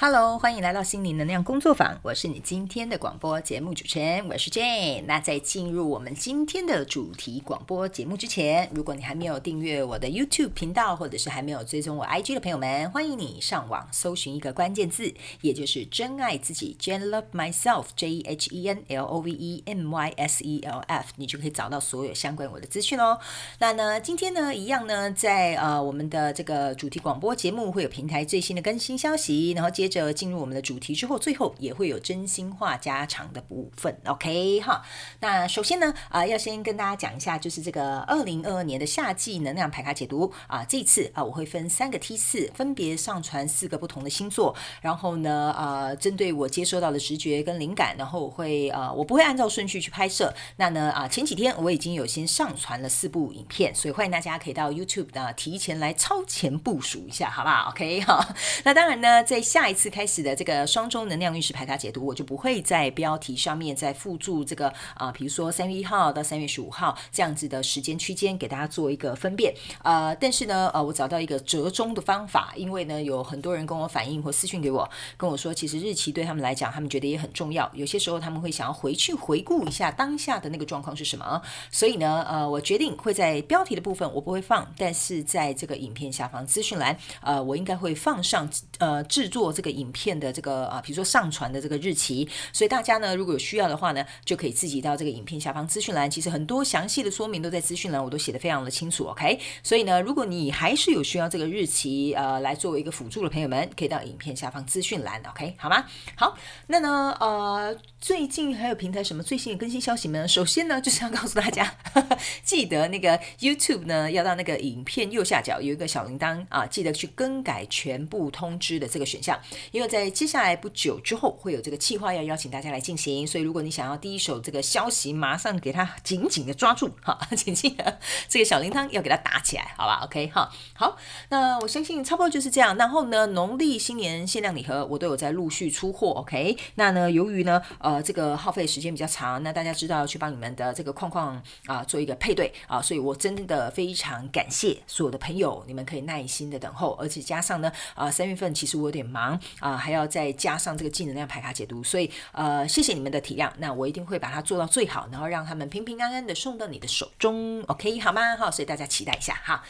Hello，欢迎来到心灵能量工作坊。我是你今天的广播节目主持人，我是 Jane。那在进入我们今天的主题广播节目之前，如果你还没有订阅我的 YouTube 频道，或者是还没有追踪我 IG 的朋友们，欢迎你上网搜寻一个关键字，也就是“真爱自己 ”，Jane Love Myself，J E H E N L O V E M Y S E L F，你就可以找到所有相关我的资讯哦。那呢，今天呢，一样呢，在呃我们的这个主题广播节目会有平台最新的更新消息，然后接。接着进入我们的主题之后，最后也会有真心话加长的部分，OK 哈。那首先呢，啊、要先跟大家讲一下，就是这个二零二二年的夏季能量牌卡解读啊、呃。这次啊、我会分三个梯次，分别上传四个不同的星座，然后呢，呃，针对我接收到的直觉跟灵感，然后我会呃，我不会按照顺序去拍摄。那呢，啊、前几天我已经有先上传了四部影片，所以欢迎大家可以到 YouTube 呢提前来超前部署一下，好不好？OK 哈。那当然呢，在下一次开始的这个双周能量运势排卡解读，我就不会在标题上面再附注这个啊、比如说三月一号到三月十五号这样子的时间区间，给大家做一个分辨。呃，但是呢，呃，我找到一个折中的方法，因为呢，有很多人跟我反映或私讯给我，跟我说，其实日期对他们来讲，他们觉得也很重要。有些时候他们会想要回去回顾一下当下的那个状况是什么。所以呢，呃，我决定会在标题的部分我不会放，但是在这个影片下方资讯栏，呃，我应该会放上呃制作这个影片。的这个啊，比如说上传的这个日期，所以大家呢，如果有需要的话呢，就可以自己到这个影片下方资讯栏，其实很多详细的说明都在资讯栏，我都写得非常的清楚，OK。所以呢，如果你还是有需要这个日期呃来作为一个辅助的朋友们，可以到影片下方资讯栏，OK，好吗？好，那呢呃，最近还有平台什么最新的更新消息呢？首先呢，就是要告诉大家，呵 呵记得那个 YouTube 呢，要到那个影片右下角有一个小铃铛啊，记得去更改全部通知的这个选项，因为在接下来不久之后会有这个计划要邀请大家来进行，所以如果你想要第一手这个消息，马上给它紧紧的抓住哈，紧紧的这个小铃铛要给它打起来，好吧？OK 哈，好，那我相信差不多就是这样。然后呢，农历新年限量礼盒我都有在陆续出货，OK。那呢，由于呢，呃，这个耗费时间比较长，那大家知道要去帮你们的这个框框啊做一个配对啊，所以我真的非常感谢所有的朋友，你们可以耐心的等候，而且加上呢，啊，三月份其实我有点忙啊。还要再加上这个正能量排卡解读，所以呃，谢谢你们的体谅。那我一定会把它做到最好，然后让他们平平安安的送到你的手中，OK 好吗？好，所以大家期待一下哈。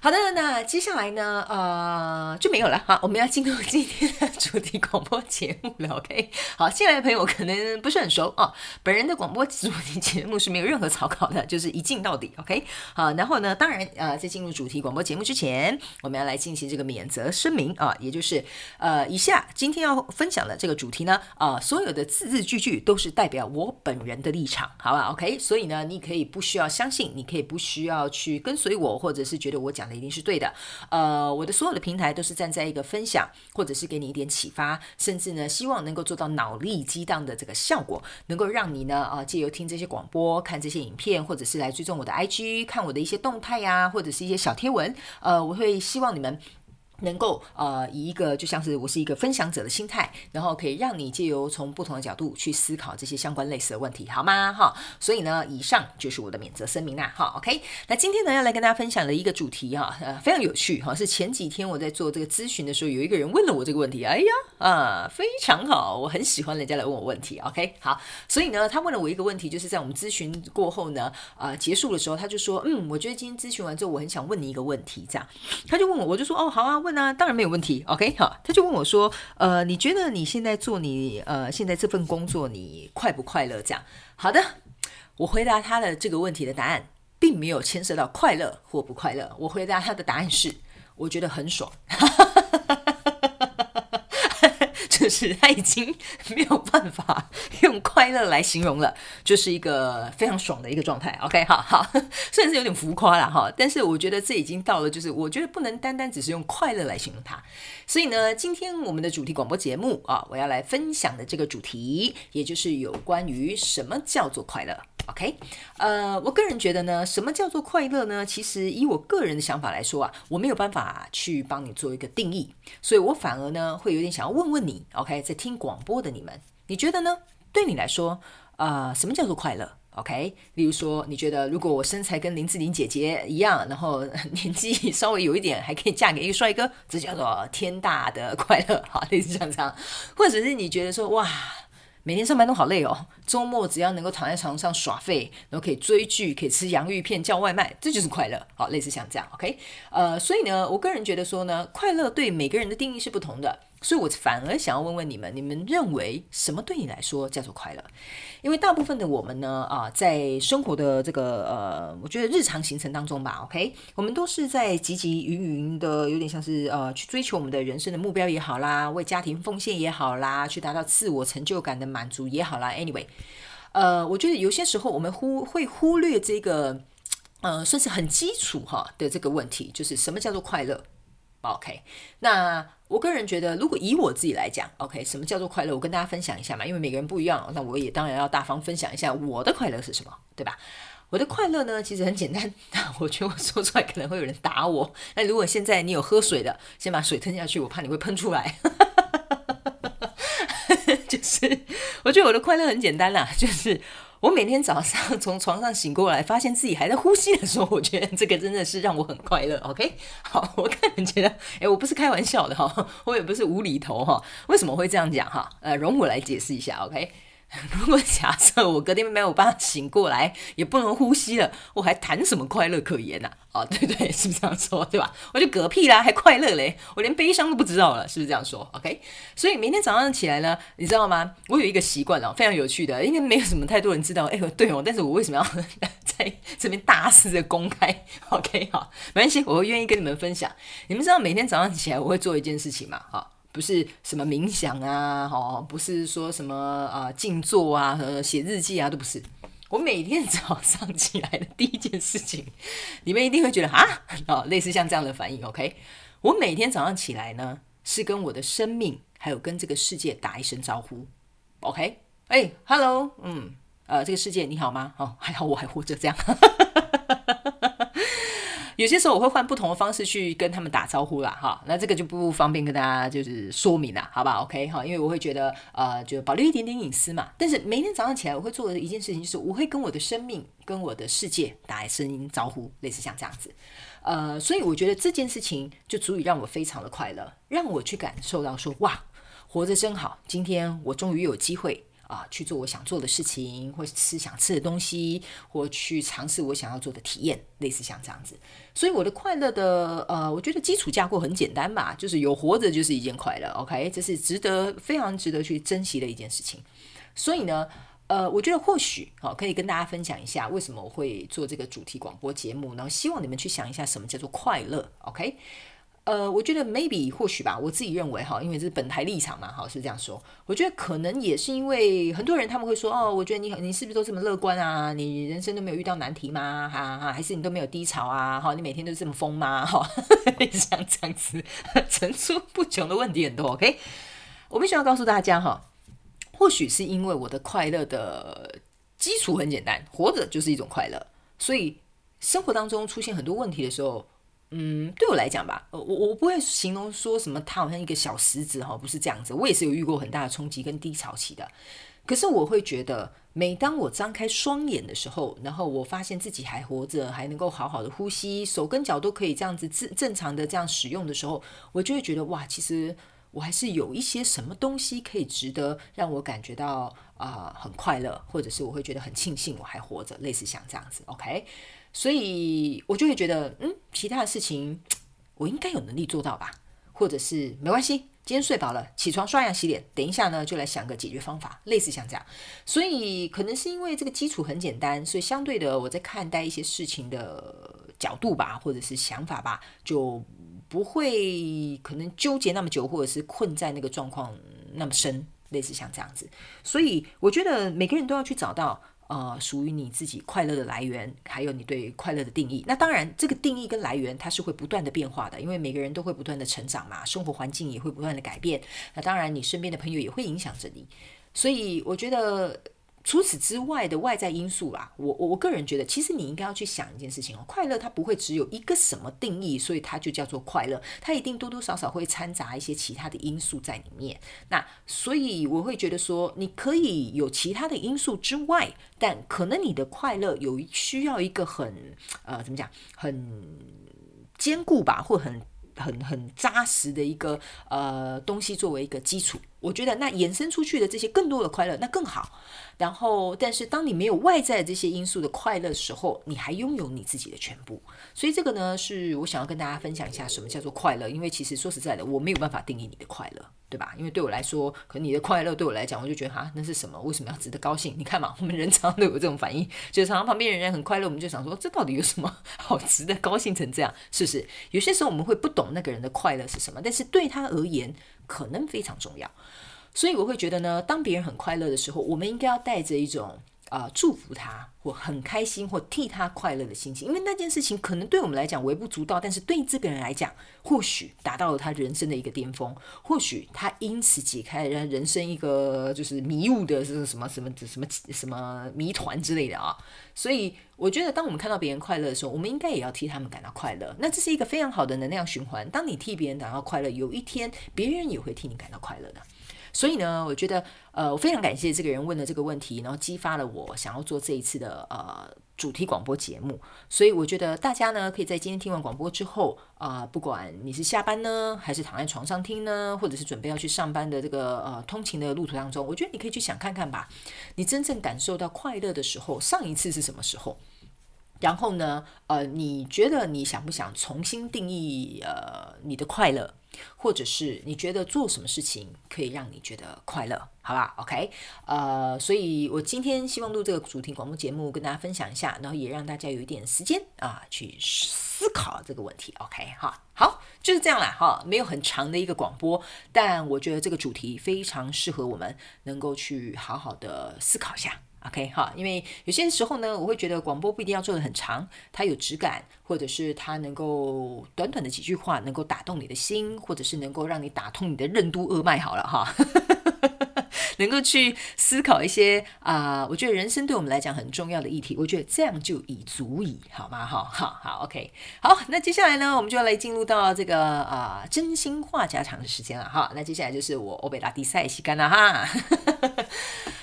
好的，那接下来呢，呃，就没有了。哈，我们要进入今天的主题广播节目了。OK，好，进来的朋友可能不是很熟哦。本人的广播主题节目是没有任何草稿的，就是一镜到底。OK，好，然后呢，当然，呃，在进入主题广播节目之前，我们要来进行这个免责声明啊，也就是呃，以下今天要分享的这个主题呢，啊、所有的字字句句都是代表我本人的立场，好吧？OK，所以呢，你可以不需要相信，你可以不需要去跟随我，或者是觉得我讲。的一定是对的，呃，我的所有的平台都是站在一个分享，或者是给你一点启发，甚至呢，希望能够做到脑力激荡的这个效果，能够让你呢，啊、呃，借由听这些广播、看这些影片，或者是来追踪我的 IG，看我的一些动态呀、或者是一些小贴文，呃，我会希望你们。能够呃以一个就像是我是一个分享者的心态，然后可以让你借由从不同的角度去思考这些相关类似的问题，好吗？哈，所以呢，以上就是我的免责声明啦。哈，OK。那今天呢要来跟大家分享的一个主题哈，呃，非常有趣哈，是前几天我在做这个咨询的时候，有一个人问了我这个问题，哎呀啊，非常好，我很喜欢人家来问我问题。OK，好，所以呢，他问了我一个问题，就是在我们咨询过后呢，呃，结束的时候，他就说，嗯，我觉得今天咨询完之后，我很想问你一个问题，这样，他就问我，我就说，哦，好啊，问。那当然没有问题，OK，好，他就问我说，呃，你觉得你现在做你呃现在这份工作，你快不快乐？这样，好的，我回答他的这个问题的答案，并没有牵涉到快乐或不快乐。我回答他的答案是，我觉得很爽。就是他已经没有办法用快乐来形容了，就是一个非常爽的一个状态。OK，好好，虽然是有点浮夸了哈，但是我觉得这已经到了，就是我觉得不能单单只是用快乐来形容它。所以呢，今天我们的主题广播节目啊，我要来分享的这个主题，也就是有关于什么叫做快乐。OK，呃，我个人觉得呢，什么叫做快乐呢？其实以我个人的想法来说啊，我没有办法去帮你做一个定义，所以我反而呢会有点想要问问你，OK，在听广播的你们，你觉得呢？对你来说，呃，什么叫做快乐？OK，例如说，你觉得如果我身材跟林志玲姐姐一样，然后 年纪稍微有一点，还可以嫁给一个帅哥，这叫做天大的快乐，好，类似这样。或者是你觉得说，哇，每天上班都好累哦，周末只要能够躺在床上耍废，然后可以追剧，可以吃洋芋片，叫外卖，这就是快乐，好，类似像这样，OK，呃，所以呢，我个人觉得说呢，快乐对每个人的定义是不同的。所以我反而想要问问你们，你们认为什么对你来说叫做快乐？因为大部分的我们呢，啊，在生活的这个呃，我觉得日常行程当中吧，OK，我们都是在汲汲营营的，有点像是呃，去追求我们的人生的目标也好啦，为家庭奉献也好啦，去达到自我成就感的满足也好啦。Anyway，呃，我觉得有些时候我们忽会忽略这个，呃，算是很基础哈的这个问题，就是什么叫做快乐？OK，那我个人觉得，如果以我自己来讲，OK，什么叫做快乐？我跟大家分享一下嘛，因为每个人不一样，那我也当然要大方分享一下我的快乐是什么，对吧？我的快乐呢，其实很简单，我觉得我说出来可能会有人打我。那如果现在你有喝水的，先把水吞下去，我怕你会喷出来。就是，我觉得我的快乐很简单啦，就是。我每天早上从床上醒过来，发现自己还在呼吸的时候，我觉得这个真的是让我很快乐。OK，好，我个人觉得，诶，我不是开玩笑的哈，我也不是无厘头哈。为什么会这样讲哈？呃，容我来解释一下。OK。如果假设我隔天没有办法醒过来，也不能呼吸了，我还谈什么快乐可言呢？啊？哦，对对，是不是这样说？对吧？我就嗝屁啦，还快乐嘞？我连悲伤都不知道了，是不是这样说？OK？所以明天早上起来呢，你知道吗？我有一个习惯哦，非常有趣的，应该没有什么太多人知道。哎，对哦，但是我为什么要 在这边大肆的公开？OK？好，没关系，我会愿意跟你们分享。你们知道每天早上起来我会做一件事情吗？哈。不是什么冥想啊，哦，不是说什么啊静坐啊，和写日记啊，都不是。我每天早上起来的第一件事情，你们一定会觉得啊，哦，类似像这样的反应，OK？我每天早上起来呢，是跟我的生命还有跟这个世界打一声招呼，OK？哎，Hello，嗯，呃，这个世界你好吗？哦，还好我还活着，这样。有些时候我会换不同的方式去跟他们打招呼啦，哈，那这个就不方便跟大家就是说明了，好吧？OK，哈，因为我会觉得呃，就保留一点点隐私嘛。但是每天早上起来我会做的一件事情就是，我会跟我的生命、跟我的世界打一声招呼，类似像这样子。呃，所以我觉得这件事情就足以让我非常的快乐，让我去感受到说，哇，活着真好，今天我终于有机会。啊，去做我想做的事情，或吃想吃的东西，或去尝试我想要做的体验，类似像这样子。所以我的快乐的，呃，我觉得基础架构很简单吧，就是有活着就是一件快乐。OK，这是值得非常值得去珍惜的一件事情。所以呢，呃，我觉得或许好，可以跟大家分享一下为什么我会做这个主题广播节目，然后希望你们去想一下什么叫做快乐。OK。呃，我觉得 maybe 或许吧，我自己认为哈，因为这是本台立场嘛，哈，是这样说。我觉得可能也是因为很多人他们会说，哦，我觉得你你是不是都这么乐观啊？你人生都没有遇到难题吗？哈哈，还是你都没有低潮啊？哈，你每天都这么疯吗？哈，像这样子层出不穷的问题很多。OK，我必须要告诉大家哈，或许是因为我的快乐的基础很简单，活着就是一种快乐，所以生活当中出现很多问题的时候。嗯，对我来讲吧，我我不会形容说什么他好像一个小石子哈，不是这样子。我也是有遇过很大的冲击跟低潮期的。可是我会觉得，每当我张开双眼的时候，然后我发现自己还活着，还能够好好的呼吸，手跟脚都可以这样子正正常的这样使用的时候，我就会觉得哇，其实我还是有一些什么东西可以值得让我感觉到啊、很快乐，或者是我会觉得很庆幸我还活着，类似像这样子，OK。所以我就会觉得，嗯，其他的事情我应该有能力做到吧，或者是没关系，今天睡饱了，起床刷牙洗脸，等一下呢就来想个解决方法，类似像这样。所以可能是因为这个基础很简单，所以相对的我在看待一些事情的角度吧，或者是想法吧，就不会可能纠结那么久，或者是困在那个状况那么深，类似像这样子。所以我觉得每个人都要去找到。呃，属于你自己快乐的来源，还有你对快乐的定义。那当然，这个定义跟来源它是会不断的变化的，因为每个人都会不断的成长嘛，生活环境也会不断的改变。那当然，你身边的朋友也会影响着你。所以，我觉得除此之外的外在因素啦，我我我个人觉得，其实你应该要去想一件事情哦，快乐它不会只有一个什么定义，所以它就叫做快乐，它一定多多少少会掺杂一些其他的因素在里面。那所以我会觉得说，你可以有其他的因素之外，但可能你的快乐有需要一个很呃怎么讲，很坚固吧，或很很很扎实的一个呃东西作为一个基础。我觉得那延伸出去的这些更多的快乐，那更好。然后，但是当你没有外在这些因素的快乐的时候，你还拥有你自己的全部。所以这个呢，是我想要跟大家分享一下什么叫做快乐。因为其实说实在的，我没有办法定义你的快乐，对吧？因为对我来说，可能你的快乐对我来讲，我就觉得哈，那是什么？为什么要值得高兴？你看嘛，我们人常常都有这种反应，就是常常旁边人人很快乐，我们就想说，这到底有什么 好值得高兴成这样？是不是？有些时候我们会不懂那个人的快乐是什么，但是对他而言，可能非常重要。所以我会觉得呢，当别人很快乐的时候，我们应该要带着一种啊、祝福他或很开心或替他快乐的心情，因为那件事情可能对我们来讲微不足道，但是对这个人来讲，或许达到了他人生的一个巅峰，或许他因此解开了人生一个就是迷雾的是什么什么什么什么谜团之类的啊。所以我觉得，当我们看到别人快乐的时候，我们应该也要替他们感到快乐。那这是一个非常好的能量循环。当你替别人感到快乐，有一天别人也会替你感到快乐的。所以呢，我觉得，呃，我非常感谢这个人问的这个问题，然后激发了我想要做这一次的呃主题广播节目。所以我觉得大家呢，可以在今天听完广播之后，啊、不管你是下班呢，还是躺在床上听呢，或者是准备要去上班的这个呃通勤的路途当中，我觉得你可以去想看看吧，你真正感受到快乐的时候，上一次是什么时候？然后呢，呃，你觉得你想不想重新定义呃你的快乐？或者是你觉得做什么事情可以让你觉得快乐，好吧？OK，呃，所以我今天希望录这个主题广播节目，跟大家分享一下，然后也让大家有一点时间啊去思考这个问题。OK，哈，好，就是这样啦，哈，没有很长的一个广播，但我觉得这个主题非常适合我们能够去好好的思考一下。OK 哈，因为有些时候呢，我会觉得广播不一定要做得很长，它有质感，或者是它能够短短的几句话能够打动你的心，或者是能够让你打通你的任督二脉，好了哈。能够去思考一些啊、我觉得人生对我们来讲很重要的议题，我觉得这样就已足矣，好吗？哈好好，OK，好，那接下来呢，我们就要来进入到这个啊、真心话家常的时间了哈。那接下来就是我欧贝拉迪赛西干了哈。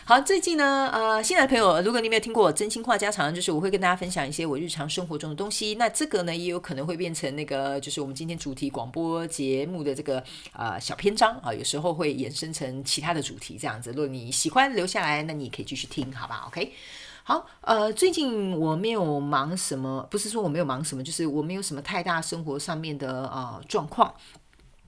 好，最近呢，呃，新来的朋友，如果你没有听过我真心话家常，就是我会跟大家分享一些我日常生活中的东西。那这个呢，也有可能会变成那个，就是我们今天主题广播节目的这个、呃、小篇章啊，有时候会衍生成其他的主题这样子。如果你喜欢留下来，那你也可以继续听，好吧？OK。好，呃，最近我没有忙什么，不是说我没有忙什么，就是我没有什么太大生活上面的、呃、状况。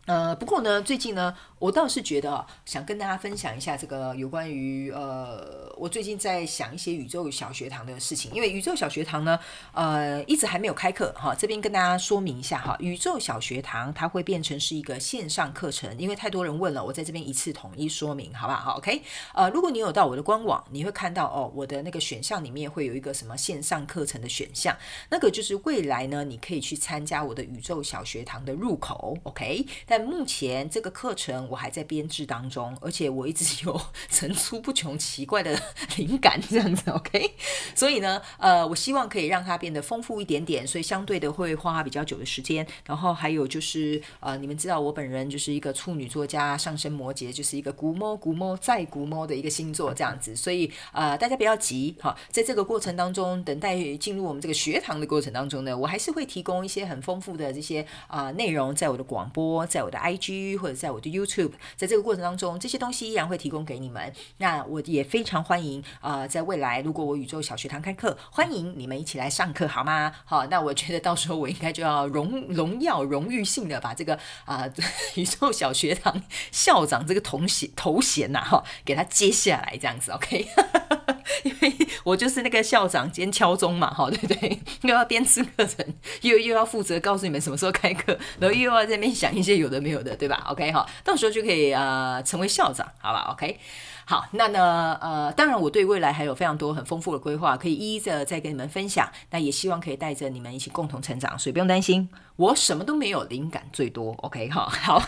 呃，不过呢，最近呢，我倒是觉得想跟大家分享一下这个有关于呃，我最近在想一些宇宙小学堂的事情，因为宇宙小学堂呢，呃，一直还没有开课哈，这边跟大家说明一下哈，宇宙小学堂它会变成是一个线上课程，因为太多人问了，我在这边一次统一说明，好不好？OK，呃，如果你有到我的官网，你会看到哦，我的那个选项里面会有一个什么线上课程的选项，那个就是未来呢，你可以去参加我的宇宙小学堂的入口，OK。但目前这个课程我还在编制当中，而且我一直有 层出不穷奇怪的 灵感，这样子，OK。所以呢，呃，我希望可以让它变得丰富一点点，所以相对的会花比较久的时间。然后还有就是，呃，你们知道我本人就是一个处女座加上升摩羯，就是一个古摸古摸再古摸的一个星座，这样子。所以呃，大家不要急，哈，在这个过程当中，等待进入我们这个学堂的过程当中呢，我还是会提供一些很丰富的这些啊、内容，在我的广播，在我的 IG 或者在我的 YouTube，在这个过程当中，这些东西依然会提供给你们。那我也非常欢迎啊、在未来如果我宇宙小学堂开课，欢迎你们一起来上课，好吗？好，那我觉得到时候我应该就要荣荣耀荣誉性的把这个啊、宇宙小学堂校长这个头衔头衔呐哈，给他接下来这样子，OK。因为我就是那个校长兼敲钟嘛，哈，对不对？又要编制课程，又又要负责告诉你们什么时候开课，然后又要在那边想一些有的没有的，对吧？OK，哈，到时候就可以呃成为校长，好吧？OK。好，那呢，呃，当然，我对未来还有非常多很丰富的规划，可以一一的再跟你们分享。那也希望可以带着你们一起共同成长，所以不用担心，我什么都没有，灵感最多。OK，好，好，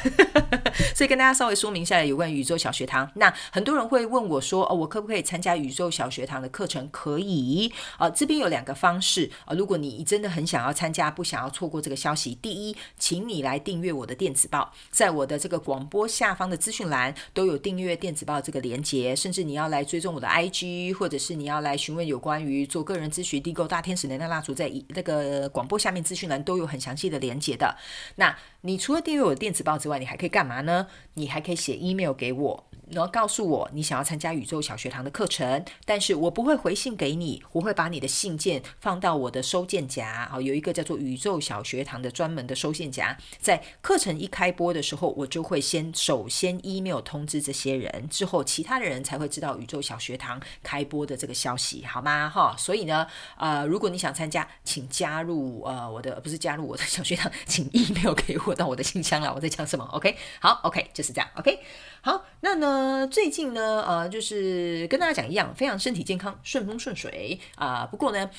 所以跟大家稍微说明一下有关宇宙小学堂。那很多人会问我说，哦，我可不可以参加宇宙小学堂的课程可以啊、这边有两个方式啊、如果你真的很想要参加，不想要错过这个消息，第一，请你来订阅我的电子报，在我的这个广播下方的资讯栏都有订阅电子报这个连接，甚至你要来追踪我的 IG，或者是你要来询问有关于做个人咨询、订购大天使能量蜡烛，在那个广播下面资讯栏都有很详细的连接的。那你除了订阅我的电子报之外，你还可以干嘛呢？你还可以写 email 给我。然后告诉我你想要参加宇宙小学堂的课程，但是我不会回信给你，我会把你的信件放到我的收件夹啊，有一个叫做宇宙小学堂的专门的收件夹，在课程一开播的时候，我就会先首先 email 通知这些人，之后其他的人才会知道宇宙小学堂开播的这个消息，好吗？哈，所以呢，呃，如果你想参加，请加入呃我的不是加入我的小学堂，请 email 给我到我的信箱了。我在讲什么？OK，好，OK 就是这样，OK。好，那呢，最近呢，呃，就是跟大家讲一样，非常身体健康，顺风顺水啊，不过呢，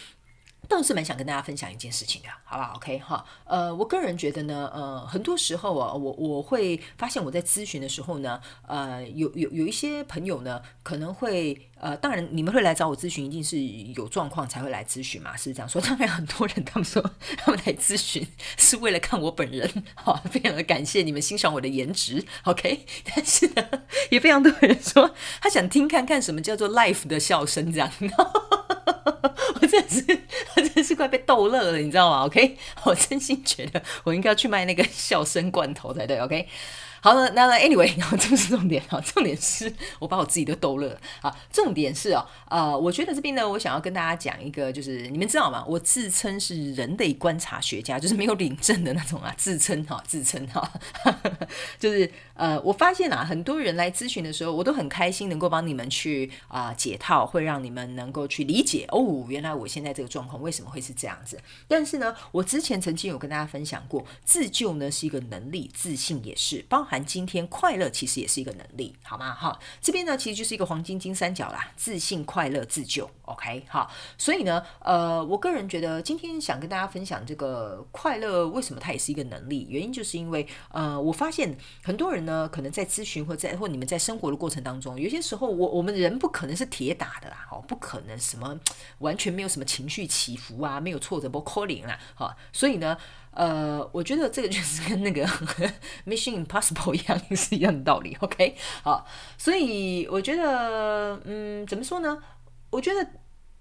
倒是蛮想跟大家分享一件事情的，好不好？OK 哈，呃，我个人觉得呢，呃，很多时候啊，我我会发现我在咨询的时候呢，呃，有有有一些朋友呢，可能会。呃，当然，你们会来找我咨询，一定是有状况才会来咨询嘛，是这样说。当然，很多人他们说他们来咨询是为了看我本人，好，非常的感谢你们欣赏我的颜值，OK。但是呢，也非常多人说他想听看看什么叫做 life 的笑声，这样。我真的是，我真的是快被逗乐了，你知道吗？OK，我真心觉得我应该要去卖那个笑声罐头才对，OK。好了，那 anyway，然后这不是重点啊，重点是我把我自己都逗乐了啊。重点是哦，呃，我觉得这边呢，我想要跟大家讲一个，就是你们知道吗？我自称是人类观察学家，就是没有领证的那种啊，自称哈，自称哈，就是呃，我发现啊，很多人来咨询的时候，我都很开心能够帮你们去啊、解套，会让你们能够去理解哦，原来我现在这个状况为什么会是这样子。但是呢，我之前曾经有跟大家分享过，自救呢是一个能力，自信也是，包含。今天快乐其实也是一个能力，好吗？好，这边呢其实就是一个黄金金三角啦，自信、快乐、自救。OK，好，所以呢，呃，我个人觉得今天想跟大家分享这个快乐，为什么它也是一个能力？原因就是因为，呃，我发现很多人呢，可能在咨询或在或你们在生活的过程当中，有些时候我我们人不可能是铁打的啦，哦，不可能什么完全没有什么情绪起伏啊，没有挫折不 calling 啦，好，所以呢。呃，我觉得这个就是跟那个 Mission Impossible 一样，是一样的道理。OK，好，所以我觉得，嗯，怎么说呢？我觉得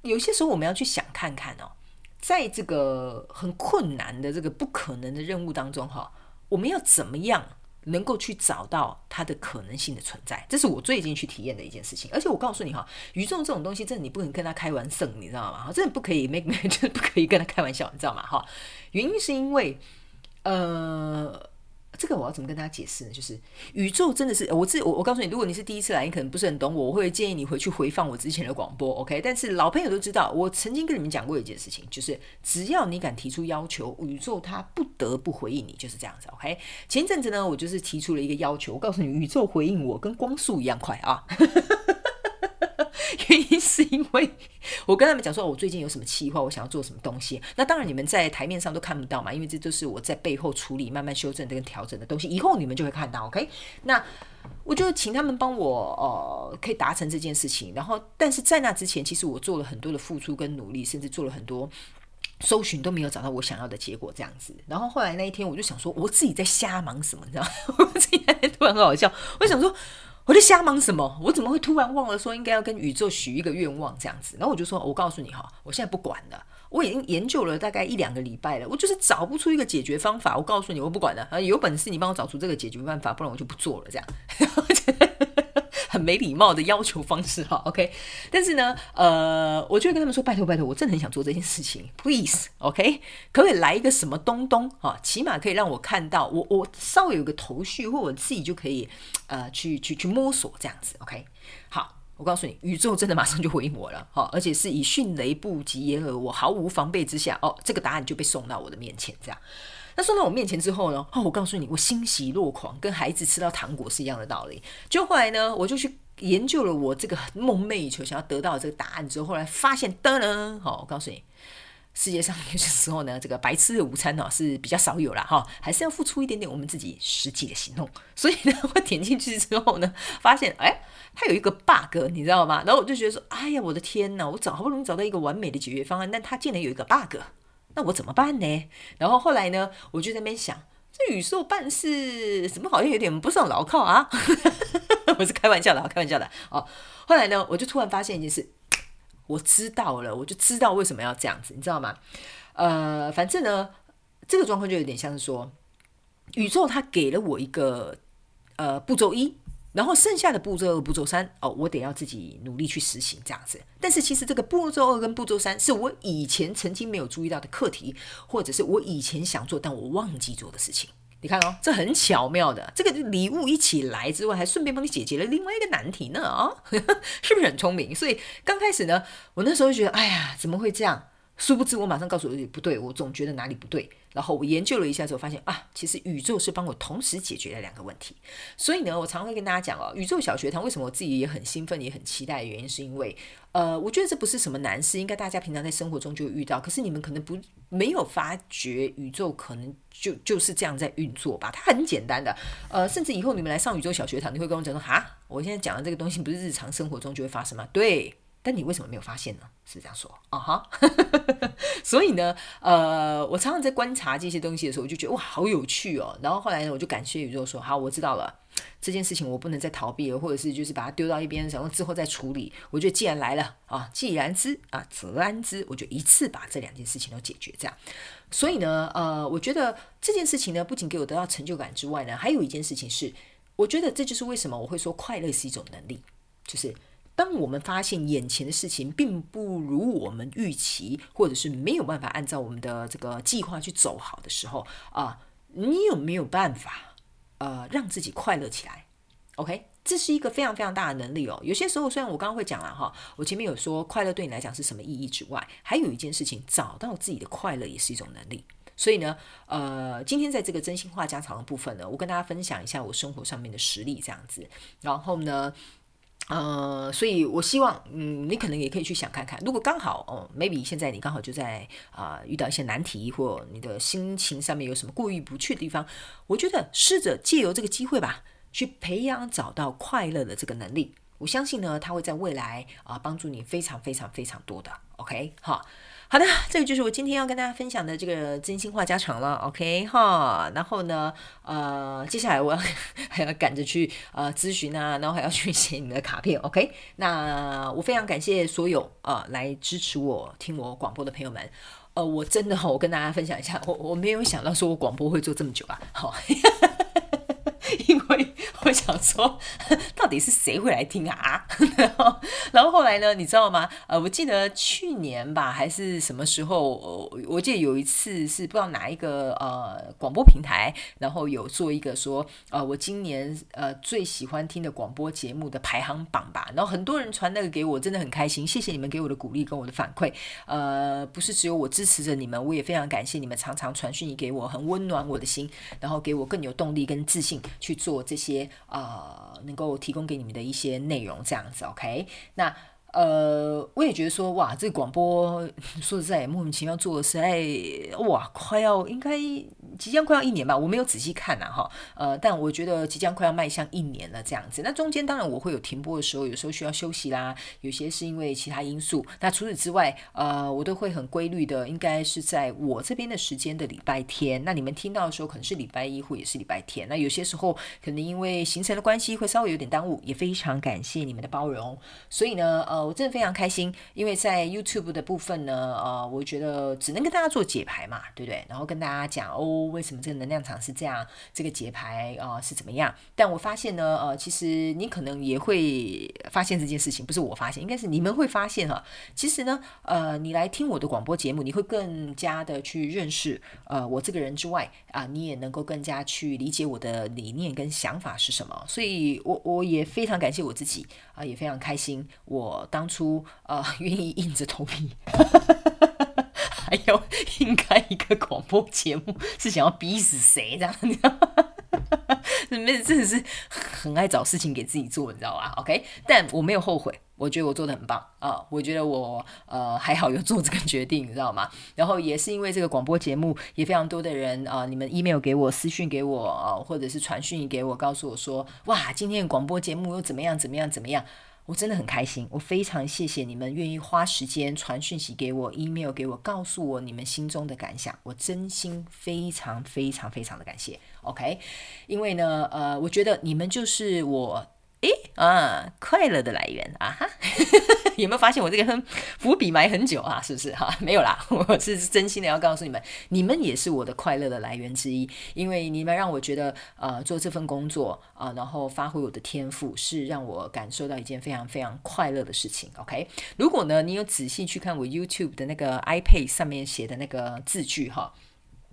有些时候我们要去想看看哦，在这个很困难的这个不可能的任务当中，哈，我们要怎么样？能够去找到它的可能性的存在，这是我最近去体验的一件事情。而且我告诉你哈，宇宙这种东西，真的你不能跟他开玩笑，你知道吗？哈真的不可以，make me 就是不可以跟他开玩笑，你知道吗？哈，原因是因为，呃。这个我要怎么跟大家解释呢？就是宇宙真的是我自我我告诉你，如果你是第一次来，你可能不是很懂我，我会建议你回去回放我之前的广播，OK？但是老朋友都知道，我曾经跟你们讲过一件事情，就是只要你敢提出要求，宇宙它不得不回应你，就是这样子，OK？前一阵子呢，我就是提出了一个要求，我告诉你，宇宙回应我跟光速一样快啊。原因是因为我跟他们讲说，我最近有什么计划，我想要做什么东西。那当然你们在台面上都看不到嘛，因为这都是我在背后处理、慢慢修正跟调整的东西。以后你们就会看到，OK？那我就请他们帮我，呃，可以达成这件事情。然后，但是在那之前，其实我做了很多的付出跟努力，甚至做了很多搜寻，都没有找到我想要的结果，这样子。然后后来那一天，我就想说，我自己在瞎忙什么？你知道吗？我自己那天突然很好笑，我想说。我在瞎忙什么？我怎么会突然忘了说应该要跟宇宙许一个愿望这样子？然后我就说，我告诉你哈，我现在不管了，我已经研究了大概一两个礼拜了，我就是找不出一个解决方法。我告诉你，我不管了啊，有本事你帮我找出这个解决办法，不然我就不做了这样。很没礼貌的要求方式哈，OK，但是呢，呃，我就会跟他们说，拜托拜托，我真的很想做这件事情，Please，OK，可不可以来一个什么东东哈，起码可以让我看到，我我稍微有个头绪，或我自己就可以呃去去去摸索这样子，OK，好，我告诉你，宇宙真的马上就回应我了哈，而且是以迅雷不及掩耳，我毫无防备之下，哦，这个答案就被送到我的面前这样。那送到我面前之后呢？哦，我告诉你，我欣喜若狂，跟孩子吃到糖果是一样的道理。就后来呢，我就去研究了我这个梦寐以求想要得到的这个答案之后，后来发现，噔噔，好，我告诉你，世界上 有些时候呢，这个白吃的午餐呢是比较少有了哈，还是要付出一点点我们自己实际的行动。所以呢，我点进去之后呢，发现哎，它有一个 bug，你知道吗？然后我就觉得说，哎呀，我的天呐，我找好不容易找到一个完美的解决方案，但它竟然有一个 bug，那我怎么办呢？然后后来呢，我就在那边想，这宇宙办事怎么好像有点不上牢靠啊？我是开玩笑的，开玩笑的哦。后来呢，我就突然发现一件事。我知道了，我就知道为什么要这样子，你知道吗？呃，反正呢，这个状况就有点像是说，宇宙它给了我一个呃步骤一，然后剩下的步骤二、步骤三，哦，我得要自己努力去实行这样子。但是其实这个步骤二跟步骤三是我以前曾经没有注意到的课题，或者是我以前想做但我忘记做的事情。你看哦，这很巧妙的，这个礼物一起来之外，还顺便帮你解决了另外一个难题呢啊、哦，是不是很聪明？所以刚开始呢，我那时候觉得，哎呀，怎么会这样？殊不知，我马上告诉自己不对，我总觉得哪里不对。然后我研究了一下之后，发现啊，其实宇宙是帮我同时解决了两个问题。所以呢，我常会跟大家讲哦，宇宙小学堂为什么我自己也很兴奋，也很期待的原因，是因为呃，我觉得这不是什么难事，应该大家平常在生活中就遇到。可是你们可能不没有发觉，宇宙可能就就是这样在运作吧？它很简单的，呃，甚至以后你们来上宇宙小学堂，你会跟我讲说，哈，我现在讲的这个东西不是日常生活中就会发生吗？对。但你为什么没有发现呢？是这样说啊哈，uh-huh. 所以呢，呃，我常常在观察这些东西的时候，我就觉得哇，好有趣哦。然后后来呢，我就感谢宇宙说，好，我知道了，这件事情我不能再逃避了，或者是就是把它丢到一边，然后之后再处理。我觉得既然来了啊，既然之啊，则安之，我就一次把这两件事情都解决。这样，所以呢，呃，我觉得这件事情呢，不仅给我得到成就感之外呢，还有一件事情是，我觉得这就是为什么我会说快乐是一种能力，就是。当我们发现眼前的事情并不如我们预期，或者是没有办法按照我们的这个计划去走好的时候啊，你有没有办法呃让自己快乐起来？OK，这是一个非常非常大的能力哦。有些时候虽然我刚刚会讲了哈，我前面有说快乐对你来讲是什么意义之外，还有一件事情，找到自己的快乐也是一种能力。所以呢，呃，今天在这个真心话家常的部分呢，我跟大家分享一下我生活上面的实例这样子，然后呢。呃，所以我希望，嗯，你可能也可以去想看看，如果刚好哦，maybe 现在你刚好就在啊、遇到一些难题，或你的心情上面有什么过意不去的地方，我觉得试着借由这个机会吧，去培养找到快乐的这个能力，我相信呢，它会在未来啊、帮助你非常非常非常多的，OK 哈。好的，这个就是我今天要跟大家分享的这个真心话家常了，OK 哈。然后呢，呃，接下来我要还要 赶着去呃咨询啊，然后还要去写你的卡片，OK。那我非常感谢所有呃来支持我听我广播的朋友们，呃，我真的哈，我跟大家分享一下，我我没有想到说我广播会做这么久啊，好。因为我想说，到底是谁会来听啊？然后，然后后来呢？你知道吗？呃，我记得去年吧，还是什么时候？我记得有一次是不知道哪一个呃广播平台，然后有做一个说，呃，我今年呃最喜欢听的广播节目的排行榜吧。然后很多人传那个给我，真的很开心。谢谢你们给我的鼓励跟我的反馈。呃，不是只有我支持着你们，我也非常感谢你们常常传讯给我，很温暖我的心，然后给我更有动力跟自信。去做这些啊，能够提供给你们的一些内容，这样子，OK？那。呃，我也觉得说，哇，这个广播 说实在莫名其妙做的实在，哇，快要应该即将快要一年吧，我没有仔细看呐，哈，呃，但我觉得即将快要迈向一年了这样子。那中间当然我会有停播的时候，有时候需要休息啦，有些是因为其他因素。那除此之外，呃，我都会很规律的，应该是在我这边的时间的礼拜天。那你们听到的时候可能是礼拜一或也是礼拜天。那有些时候可能因为行程的关系会稍微有点耽误，也非常感谢你们的包容。所以呢，呃。我真的非常开心，因为在 YouTube 的部分呢，呃，我觉得只能跟大家做解牌嘛，对不对？然后跟大家讲哦，为什么这个能量场是这样，这个节拍啊、是怎么样？但我发现呢，呃，其实你可能也会发现这件事情，不是我发现，应该是你们会发现哈。其实呢，呃，你来听我的广播节目，你会更加的去认识呃我这个人之外啊、你也能够更加去理解我的理念跟想法是什么。所以我我也非常感谢我自己啊、也非常开心我。当初呃，愿意硬着头皮，还要应开一个广播节目，是想要逼死谁这样？真的是很爱找事情给自己做，你知道吧？OK，但我没有后悔，我觉得我做的很棒啊，我觉得我呃还好有做这个决定，你知道吗？然后也是因为这个广播节目，也非常多的人啊，你们 email 给我、私讯给我啊，或者是传讯给我，告诉我说，哇，今天的广播节目又怎么样怎么样怎么样。我真的很开心，我非常谢谢你们愿意花时间传讯息给我，email 给我，告诉我你们心中的感想，我真心非常非常非常的感谢。OK，因为呢，呃，我觉得你们就是我。诶啊，快乐的来源啊哈，有没有发现我这个伏笔埋很久啊？是不是哈？没有啦，我是真心的要告诉你们，你们也是我的快乐的来源之一，因为你们让我觉得呃做这份工作啊、然后发挥我的天赋，是让我感受到一件非常非常快乐的事情。OK，如果呢你有仔细去看我 YouTube 的那个 iPad 上面写的那个字句哈，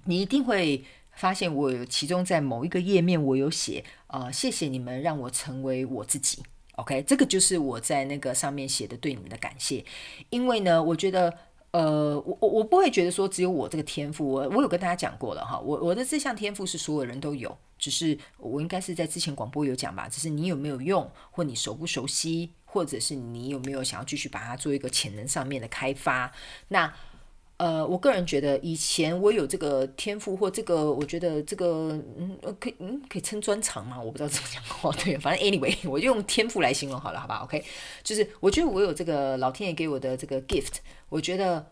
你一定会。发现我有其中在某一个页面，我有写，呃，谢谢你们让我成为我自己。OK，这个就是我在那个上面写的对你们的感谢。因为呢，我觉得，呃，我我我不会觉得说只有我这个天赋，我我有跟大家讲过了哈，我我的这项天赋是所有人都有，只是我应该是在之前广播有讲吧，只是你有没有用，或你熟不熟悉，或者是你有没有想要继续把它做一个潜能上面的开发，那。呃，我个人觉得以前我有这个天赋或这个，我觉得这个嗯，可以嗯可以称专长吗？我不知道怎么讲哦。对，反正 anyway，我就用天赋来形容好了，好吧？OK，就是我觉得我有这个老天爷给我的这个 gift，我觉得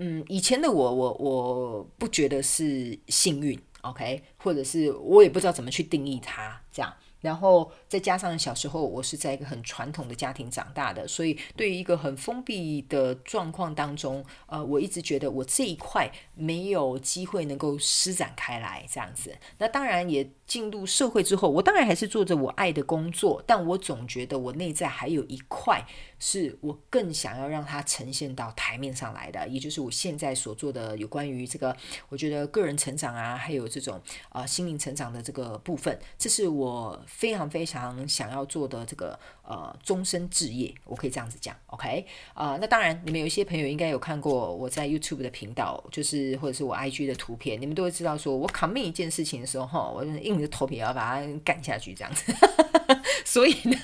嗯，以前的我我我不觉得是幸运，OK，或者是我也不知道怎么去定义它这样。然后再加上小时候我是在一个很传统的家庭长大的，所以对于一个很封闭的状况当中，呃，我一直觉得我这一块没有机会能够施展开来这样子。那当然也进入社会之后，我当然还是做着我爱的工作，但我总觉得我内在还有一块是我更想要让它呈现到台面上来的，也就是我现在所做的有关于这个，我觉得个人成长啊，还有这种啊、心灵成长的这个部分，这是我。非常非常想要做的这个呃终身置业，我可以这样子讲，OK 啊、呃？那当然，你们有一些朋友应该有看过我在 YouTube 的频道，就是或者是我 IG 的图片，你们都会知道，说我 commit 一件事情的时候，哈，我就硬着头皮要把它干下去，这样子。所以呢，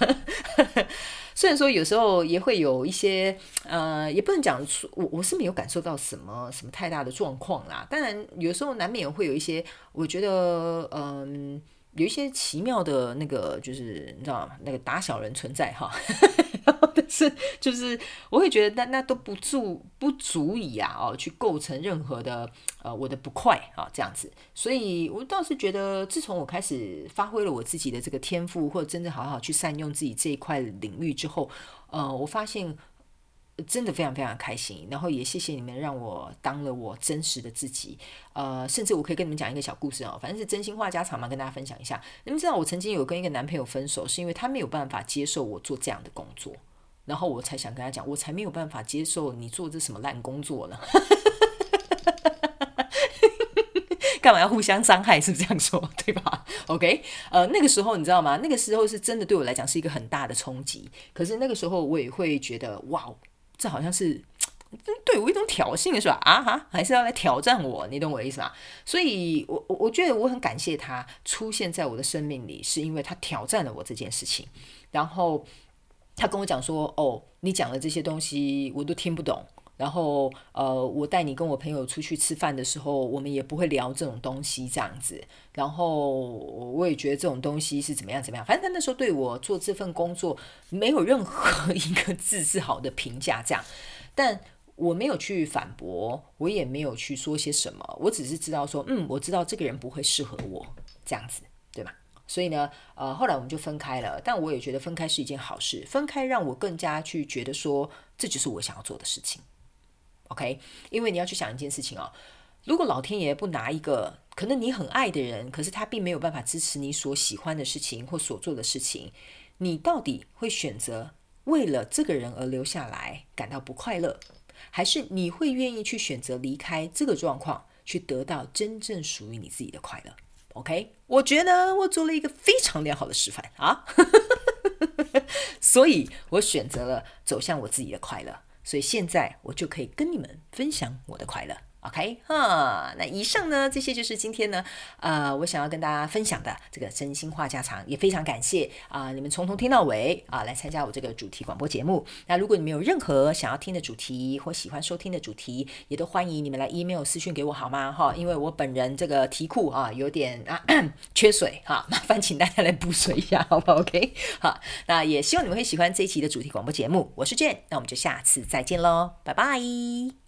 虽然说有时候也会有一些呃，也不能讲出我我是没有感受到什么什么太大的状况啦。当然，有时候难免会有一些，我觉得嗯。有一些奇妙的那个，就是你知道吗那个打小人存在哈，但是就是我会觉得那那都不足不足以啊哦去构成任何的呃我的不快啊这样子，所以我倒是觉得自从我开始发挥了我自己的这个天赋，或者真正好好去善用自己这一块领域之后，呃，我发现。真的非常非常开心，然后也谢谢你们让我当了我真实的自己，呃，甚至我可以跟你们讲一个小故事哦，反正是真心话家常嘛，跟大家分享一下。你们知道我曾经有跟一个男朋友分手，是因为他没有办法接受我做这样的工作，然后我才想跟他讲，我才没有办法接受你做这什么烂工作呢？干嘛要互相伤害？是不是这样说？对吧？OK，呃，那个时候你知道吗？那个时候是真的对我来讲是一个很大的冲击，可是那个时候我也会觉得哇。这好像是对我一种挑衅，是吧？啊哈，还是要来挑战我？你懂我的意思吗？所以我，我我觉得我很感谢他出现在我的生命里，是因为他挑战了我这件事情。然后他跟我讲说：“哦，你讲的这些东西我都听不懂。”然后，呃，我带你跟我朋友出去吃饭的时候，我们也不会聊这种东西，这样子。然后，我也觉得这种东西是怎么样怎么样。反正他那时候对我做这份工作没有任何 一个字是好的评价，这样。但我没有去反驳，我也没有去说些什么，我只是知道说，嗯，我知道这个人不会适合我，这样子，对吧？所以呢，呃，后来我们就分开了。但我也觉得分开是一件好事，分开让我更加去觉得说，这就是我想要做的事情。OK，因为你要去想一件事情哦，如果老天爷不拿一个可能你很爱的人，可是他并没有办法支持你所喜欢的事情或所做的事情，你到底会选择为了这个人而留下来感到不快乐，还是你会愿意去选择离开这个状况，去得到真正属于你自己的快乐？OK，我觉得我做了一个非常良好的示范啊，所以我选择了走向我自己的快乐。所以现在我就可以跟你们分享我的快乐。OK，哈，那以上呢，这些就是今天呢，呃，我想要跟大家分享的这个真心话家常，也非常感谢啊、你们从头听到尾啊，来参加我这个主题广播节目。那如果你们有任何想要听的主题或喜欢收听的主题，也都欢迎你们来 email 私讯给我好吗？哈，因为我本人这个题库啊有点啊缺水哈，麻烦请大家来补水一下，好不好？OK，好，那也希望你们会喜欢这一期的主题广播节目。我是 Jane，那我们就下次再见喽，拜拜。